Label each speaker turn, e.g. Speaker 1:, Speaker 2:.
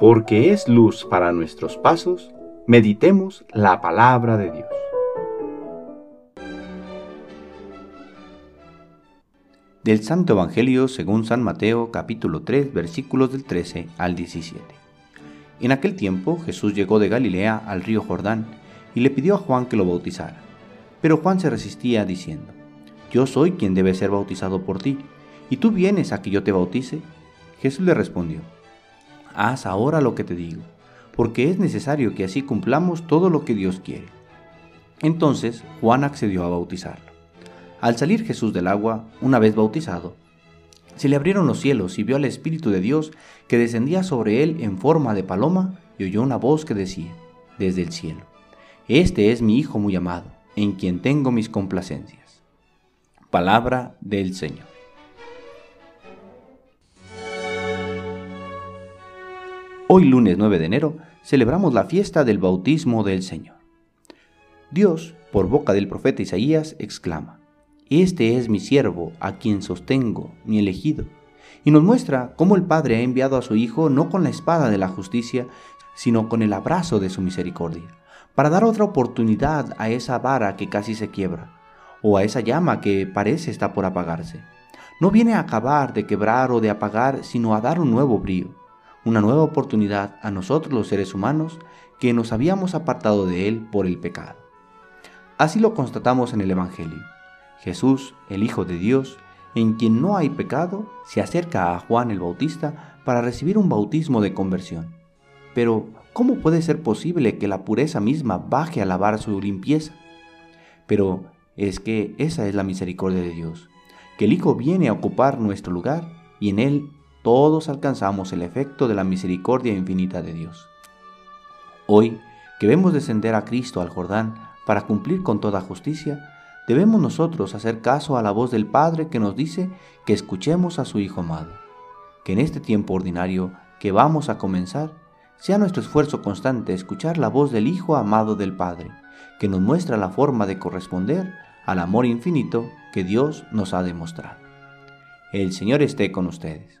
Speaker 1: porque es luz para nuestros pasos, meditemos la palabra de Dios. Del Santo Evangelio según San Mateo capítulo 3 versículos del 13 al 17. En aquel tiempo Jesús llegó de Galilea al río Jordán y le pidió a Juan que lo bautizara. Pero Juan se resistía diciendo, Yo soy quien debe ser bautizado por ti, ¿y tú vienes a que yo te bautice? Jesús le respondió, Haz ahora lo que te digo, porque es necesario que así cumplamos todo lo que Dios quiere. Entonces Juan accedió a bautizarlo. Al salir Jesús del agua, una vez bautizado, se le abrieron los cielos y vio al Espíritu de Dios que descendía sobre él en forma de paloma y oyó una voz que decía, desde el cielo, Este es mi Hijo muy amado, en quien tengo mis complacencias. Palabra del Señor. Hoy lunes 9 de enero celebramos la fiesta del bautismo del Señor. Dios, por boca del profeta Isaías, exclama, Este es mi siervo, a quien sostengo, mi elegido, y nos muestra cómo el Padre ha enviado a su Hijo no con la espada de la justicia, sino con el abrazo de su misericordia, para dar otra oportunidad a esa vara que casi se quiebra, o a esa llama que parece está por apagarse. No viene a acabar de quebrar o de apagar, sino a dar un nuevo brío una nueva oportunidad a nosotros los seres humanos que nos habíamos apartado de Él por el pecado. Así lo constatamos en el Evangelio. Jesús, el Hijo de Dios, en quien no hay pecado, se acerca a Juan el Bautista para recibir un bautismo de conversión. Pero, ¿cómo puede ser posible que la pureza misma baje a lavar su limpieza? Pero es que esa es la misericordia de Dios, que el Hijo viene a ocupar nuestro lugar y en Él todos alcanzamos el efecto de la misericordia infinita de Dios. Hoy, que vemos descender a Cristo al Jordán para cumplir con toda justicia, debemos nosotros hacer caso a la voz del Padre que nos dice que escuchemos a su Hijo amado. Que en este tiempo ordinario que vamos a comenzar, sea nuestro esfuerzo constante escuchar la voz del Hijo amado del Padre, que nos muestra la forma de corresponder al amor infinito que Dios nos ha demostrado. El Señor esté con ustedes.